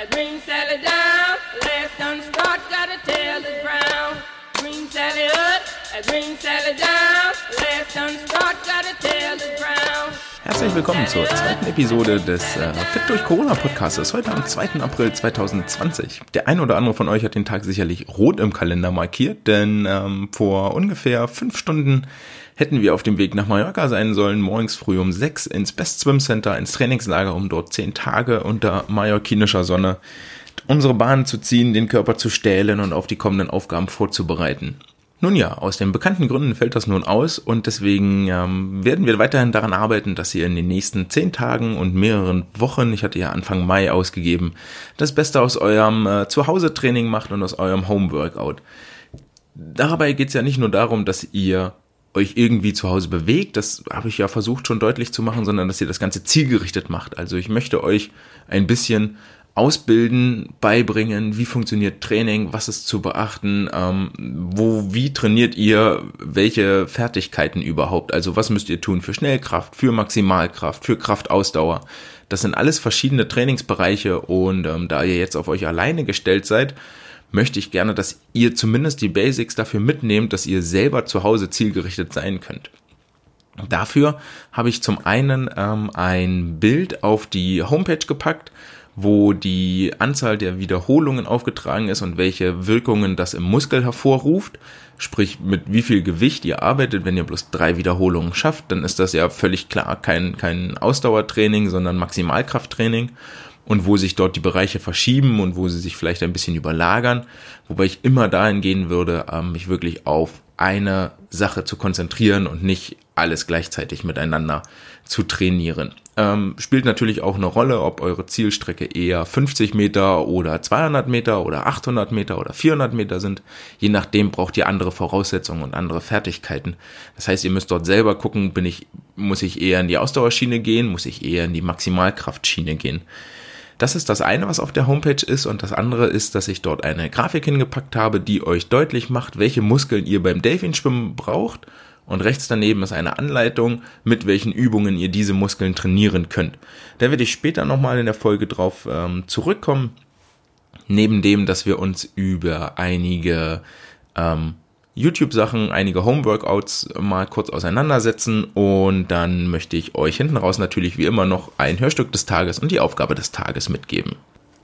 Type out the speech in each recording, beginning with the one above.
that brings Sally down. Last done start, got a tail that's brown. Bring Sally up, that brings Sally down. Last done start, got a tail that's brown. Herzlich willkommen zur zweiten Episode des äh, Fit durch Corona Podcasts. Heute am 2. April 2020. Der eine oder andere von euch hat den Tag sicherlich rot im Kalender markiert, denn ähm, vor ungefähr fünf Stunden hätten wir auf dem Weg nach Mallorca sein sollen, morgens früh um sechs ins Best Swim Center, ins Trainingslager, um dort zehn Tage unter mallorquinischer Sonne unsere Bahn zu ziehen, den Körper zu stählen und auf die kommenden Aufgaben vorzubereiten. Nun ja, aus den bekannten Gründen fällt das nun aus und deswegen ähm, werden wir weiterhin daran arbeiten, dass ihr in den nächsten zehn Tagen und mehreren Wochen, ich hatte ja Anfang Mai ausgegeben, das Beste aus eurem äh, Zuhause-Training macht und aus eurem Home-Workout. Dabei geht es ja nicht nur darum, dass ihr euch irgendwie zu Hause bewegt, das habe ich ja versucht schon deutlich zu machen, sondern dass ihr das Ganze zielgerichtet macht. Also ich möchte euch ein bisschen ausbilden, beibringen, wie funktioniert Training, was ist zu beachten, ähm, wo, wie trainiert ihr, welche Fertigkeiten überhaupt, also was müsst ihr tun für Schnellkraft, für Maximalkraft, für Kraftausdauer. Das sind alles verschiedene Trainingsbereiche und ähm, da ihr jetzt auf euch alleine gestellt seid, möchte ich gerne, dass ihr zumindest die Basics dafür mitnehmt, dass ihr selber zu Hause zielgerichtet sein könnt. Dafür habe ich zum einen ähm, ein Bild auf die Homepage gepackt, wo die Anzahl der Wiederholungen aufgetragen ist und welche Wirkungen das im Muskel hervorruft. Sprich, mit wie viel Gewicht ihr arbeitet. Wenn ihr bloß drei Wiederholungen schafft, dann ist das ja völlig klar kein, kein Ausdauertraining, sondern Maximalkrafttraining. Und wo sich dort die Bereiche verschieben und wo sie sich vielleicht ein bisschen überlagern. Wobei ich immer dahin gehen würde, ähm, mich wirklich auf eine Sache zu konzentrieren und nicht alles gleichzeitig miteinander zu trainieren. Ähm, spielt natürlich auch eine Rolle, ob eure Zielstrecke eher 50 Meter oder 200 Meter oder 800 Meter oder 400 Meter sind. Je nachdem braucht ihr andere Voraussetzungen und andere Fertigkeiten. Das heißt, ihr müsst dort selber gucken, bin ich, muss ich eher in die Ausdauerschiene gehen, muss ich eher in die Maximalkraftschiene gehen. Das ist das eine, was auf der Homepage ist und das andere ist, dass ich dort eine Grafik hingepackt habe, die euch deutlich macht, welche Muskeln ihr beim Delfinschwimmen braucht und rechts daneben ist eine Anleitung, mit welchen Übungen ihr diese Muskeln trainieren könnt. Da werde ich später nochmal in der Folge drauf ähm, zurückkommen. Neben dem, dass wir uns über einige ähm, YouTube-Sachen, einige Home-Workouts mal kurz auseinandersetzen und dann möchte ich euch hinten raus natürlich wie immer noch ein Hörstück des Tages und die Aufgabe des Tages mitgeben.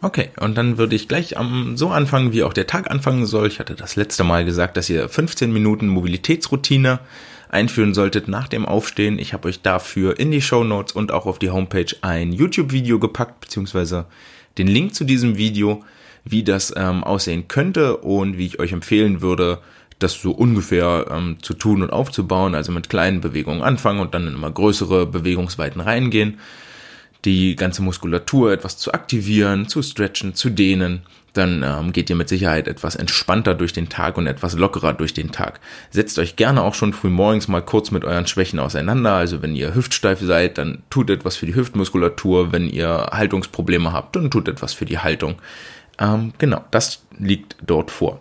Okay, und dann würde ich gleich am, so anfangen, wie auch der Tag anfangen soll. Ich hatte das letzte Mal gesagt, dass ihr 15 Minuten Mobilitätsroutine einführen solltet nach dem Aufstehen. Ich habe euch dafür in die Show Notes und auch auf die Homepage ein YouTube-Video gepackt, beziehungsweise den Link zu diesem Video, wie das ähm, aussehen könnte und wie ich euch empfehlen würde, das so ungefähr ähm, zu tun und aufzubauen, also mit kleinen Bewegungen anfangen und dann in immer größere Bewegungsweiten reingehen, die ganze Muskulatur etwas zu aktivieren, zu stretchen, zu dehnen dann ähm, geht ihr mit Sicherheit etwas entspannter durch den Tag und etwas lockerer durch den Tag. Setzt euch gerne auch schon früh morgens mal kurz mit euren Schwächen auseinander. Also wenn ihr hüftsteif seid, dann tut etwas für die Hüftmuskulatur. Wenn ihr Haltungsprobleme habt, dann tut etwas für die Haltung. Ähm, genau, das liegt dort vor.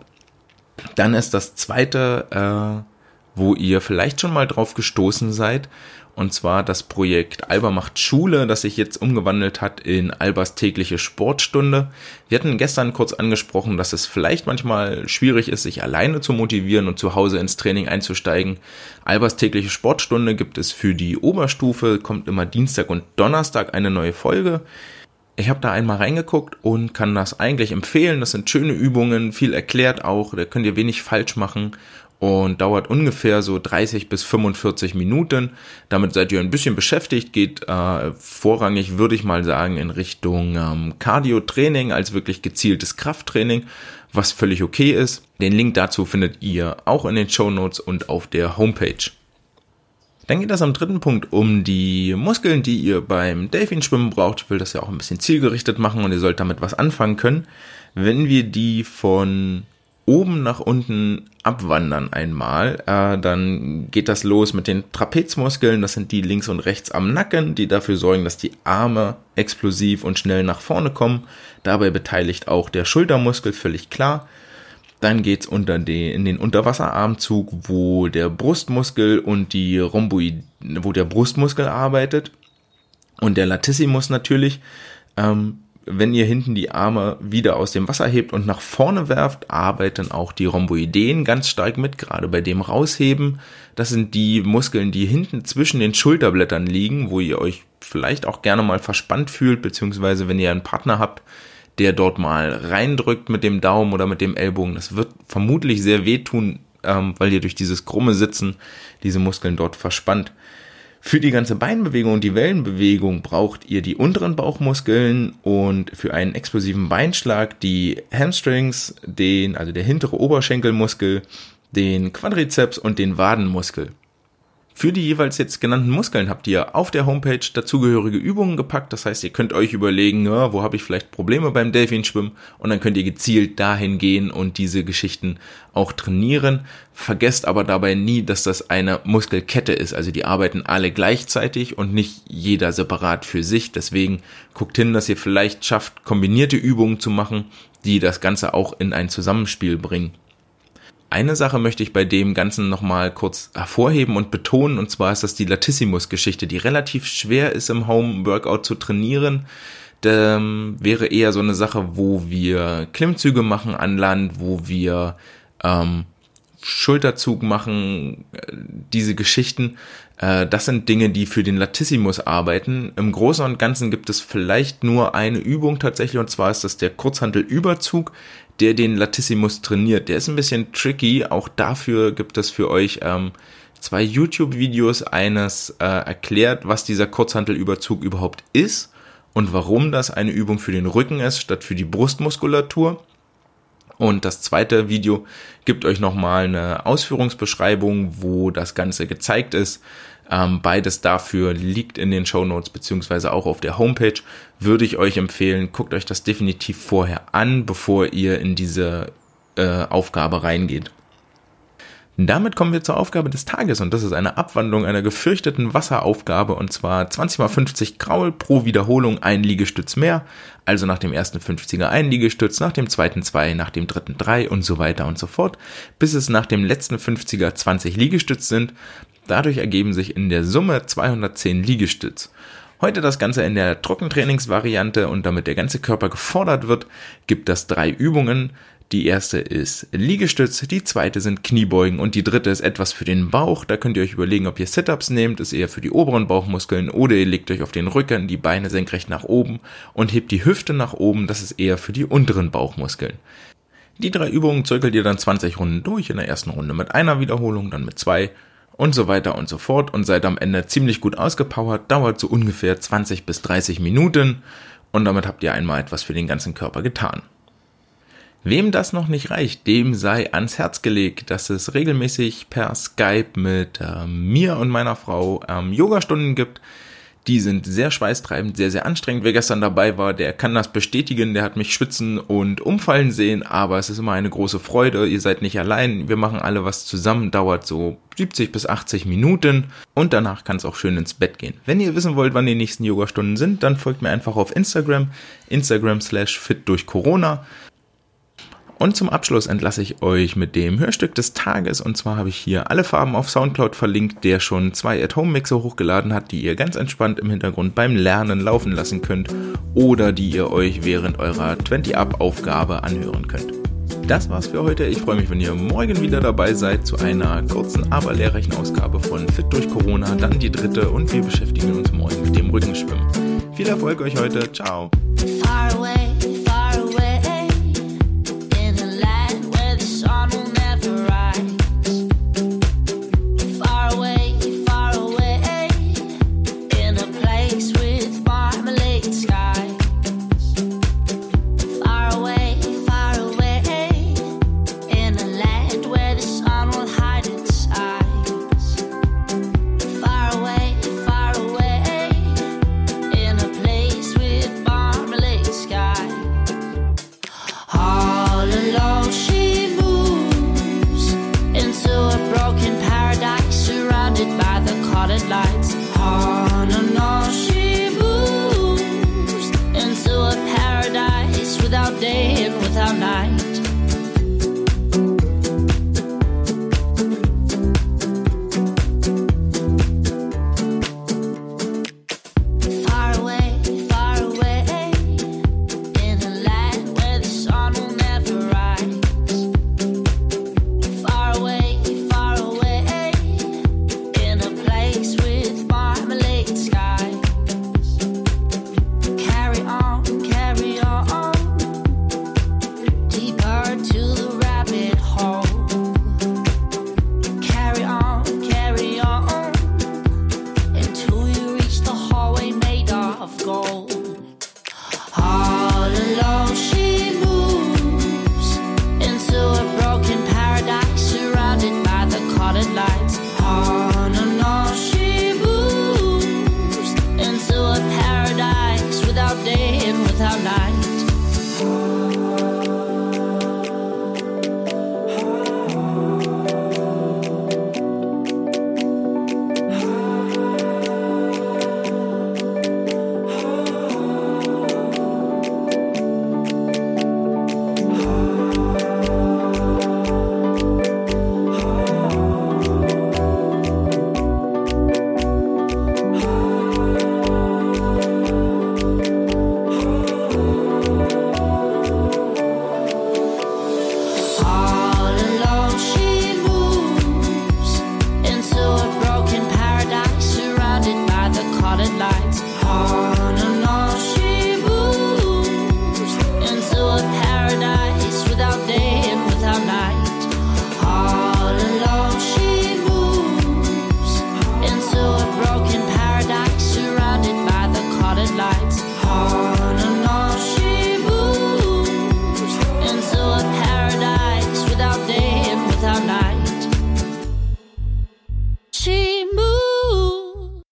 Dann ist das zweite, äh, wo ihr vielleicht schon mal drauf gestoßen seid und zwar das Projekt Alba macht Schule, das sich jetzt umgewandelt hat in Albas tägliche Sportstunde. Wir hatten gestern kurz angesprochen, dass es vielleicht manchmal schwierig ist, sich alleine zu motivieren und zu Hause ins Training einzusteigen. Albas tägliche Sportstunde gibt es für die Oberstufe, kommt immer Dienstag und Donnerstag eine neue Folge. Ich habe da einmal reingeguckt und kann das eigentlich empfehlen. Das sind schöne Übungen, viel erklärt auch, da könnt ihr wenig falsch machen und dauert ungefähr so 30 bis 45 Minuten. Damit seid ihr ein bisschen beschäftigt, geht äh, vorrangig, würde ich mal sagen, in Richtung ähm, Cardio-Training als wirklich gezieltes Krafttraining, was völlig okay ist. Den Link dazu findet ihr auch in den Show Notes und auf der Homepage. Dann geht es am dritten Punkt um die Muskeln, die ihr beim Delfinschwimmen braucht. Ich will das ja auch ein bisschen zielgerichtet machen und ihr sollt damit was anfangen können. Wenn wir die von oben nach unten abwandern einmal, äh, dann geht das los mit den Trapezmuskeln, das sind die links und rechts am Nacken, die dafür sorgen, dass die Arme explosiv und schnell nach vorne kommen. Dabei beteiligt auch der Schultermuskel, völlig klar. Dann geht's unter den, in den Unterwasserarmzug, wo der Brustmuskel und die Rhomboid, wo der Brustmuskel arbeitet und der Latissimus natürlich. Ähm, wenn ihr hinten die Arme wieder aus dem Wasser hebt und nach vorne werft, arbeiten auch die Rhomboideen ganz stark mit, gerade bei dem Rausheben. Das sind die Muskeln, die hinten zwischen den Schulterblättern liegen, wo ihr euch vielleicht auch gerne mal verspannt fühlt, beziehungsweise wenn ihr einen Partner habt, der dort mal reindrückt mit dem Daumen oder mit dem Ellbogen. Das wird vermutlich sehr wehtun, ähm, weil ihr durch dieses krumme Sitzen diese Muskeln dort verspannt. Für die ganze Beinbewegung und die Wellenbewegung braucht ihr die unteren Bauchmuskeln und für einen explosiven Beinschlag die Hamstrings, den, also der hintere Oberschenkelmuskel, den Quadrizeps und den Wadenmuskel. Für die jeweils jetzt genannten Muskeln habt ihr auf der Homepage dazugehörige Übungen gepackt. Das heißt, ihr könnt euch überlegen, ja, wo habe ich vielleicht Probleme beim Delfinschwimmen und dann könnt ihr gezielt dahin gehen und diese Geschichten auch trainieren. Vergesst aber dabei nie, dass das eine Muskelkette ist. Also die arbeiten alle gleichzeitig und nicht jeder separat für sich. Deswegen guckt hin, dass ihr vielleicht schafft, kombinierte Übungen zu machen, die das Ganze auch in ein Zusammenspiel bringen. Eine Sache möchte ich bei dem Ganzen nochmal kurz hervorheben und betonen, und zwar ist das die Latissimus-Geschichte, die relativ schwer ist im Home-Workout zu trainieren. Ähm, wäre eher so eine Sache, wo wir Klimmzüge machen an Land, wo wir ähm, Schulterzug machen, äh, diese Geschichten. Äh, das sind Dinge, die für den Latissimus arbeiten. Im Großen und Ganzen gibt es vielleicht nur eine Übung tatsächlich, und zwar ist das der Kurzhantelüberzug der den Latissimus trainiert. Der ist ein bisschen tricky. Auch dafür gibt es für euch ähm, zwei YouTube-Videos. Eines äh, erklärt, was dieser Kurzhantelüberzug überhaupt ist und warum das eine Übung für den Rücken ist statt für die Brustmuskulatur. Und das zweite Video gibt euch nochmal eine Ausführungsbeschreibung, wo das Ganze gezeigt ist. Ähm, beides dafür liegt in den Show Notes beziehungsweise auch auf der Homepage. Würde ich euch empfehlen, guckt euch das definitiv vorher an, bevor ihr in diese äh, Aufgabe reingeht. Damit kommen wir zur Aufgabe des Tages und das ist eine Abwandlung einer gefürchteten Wasseraufgabe und zwar 20 mal 50 Kraul pro Wiederholung ein Liegestütz mehr. Also nach dem ersten 50er ein Liegestütz, nach dem zweiten zwei, nach dem dritten drei und so weiter und so fort, bis es nach dem letzten 50er 20 Liegestütz sind. Dadurch ergeben sich in der Summe 210 Liegestütz. Heute das Ganze in der Trockentrainingsvariante und damit der ganze Körper gefordert wird, gibt es drei Übungen. Die erste ist Liegestütz, die zweite sind Kniebeugen und die dritte ist etwas für den Bauch. Da könnt ihr euch überlegen, ob ihr Sit-ups nehmt, ist eher für die oberen Bauchmuskeln oder ihr legt euch auf den Rücken, die Beine senkrecht nach oben und hebt die Hüfte nach oben, das ist eher für die unteren Bauchmuskeln. Die drei Übungen zirkelt ihr dann 20 Runden durch, in der ersten Runde mit einer Wiederholung, dann mit zwei und so weiter und so fort und seid am Ende ziemlich gut ausgepowert, dauert so ungefähr 20 bis 30 Minuten und damit habt ihr einmal etwas für den ganzen Körper getan. Wem das noch nicht reicht, dem sei ans Herz gelegt, dass es regelmäßig per Skype mit äh, mir und meiner Frau ähm, Yogastunden gibt, die sind sehr schweißtreibend, sehr, sehr anstrengend. Wer gestern dabei war, der kann das bestätigen. Der hat mich schwitzen und umfallen sehen, aber es ist immer eine große Freude. Ihr seid nicht allein. Wir machen alle was zusammen. Dauert so 70 bis 80 Minuten und danach kann es auch schön ins Bett gehen. Wenn ihr wissen wollt, wann die nächsten Yogastunden sind, dann folgt mir einfach auf Instagram. Instagram slash fit durch Corona. Und zum Abschluss entlasse ich euch mit dem Hörstück des Tages. Und zwar habe ich hier alle Farben auf Soundcloud verlinkt, der schon zwei At-Home-Mixer hochgeladen hat, die ihr ganz entspannt im Hintergrund beim Lernen laufen lassen könnt oder die ihr euch während eurer 20-Up-Aufgabe anhören könnt. Das war's für heute. Ich freue mich, wenn ihr morgen wieder dabei seid zu einer kurzen, aber lehrreichen Ausgabe von Fit durch Corona, dann die dritte und wir beschäftigen uns morgen mit dem Rückenschwimmen. Viel Erfolg euch heute. Ciao.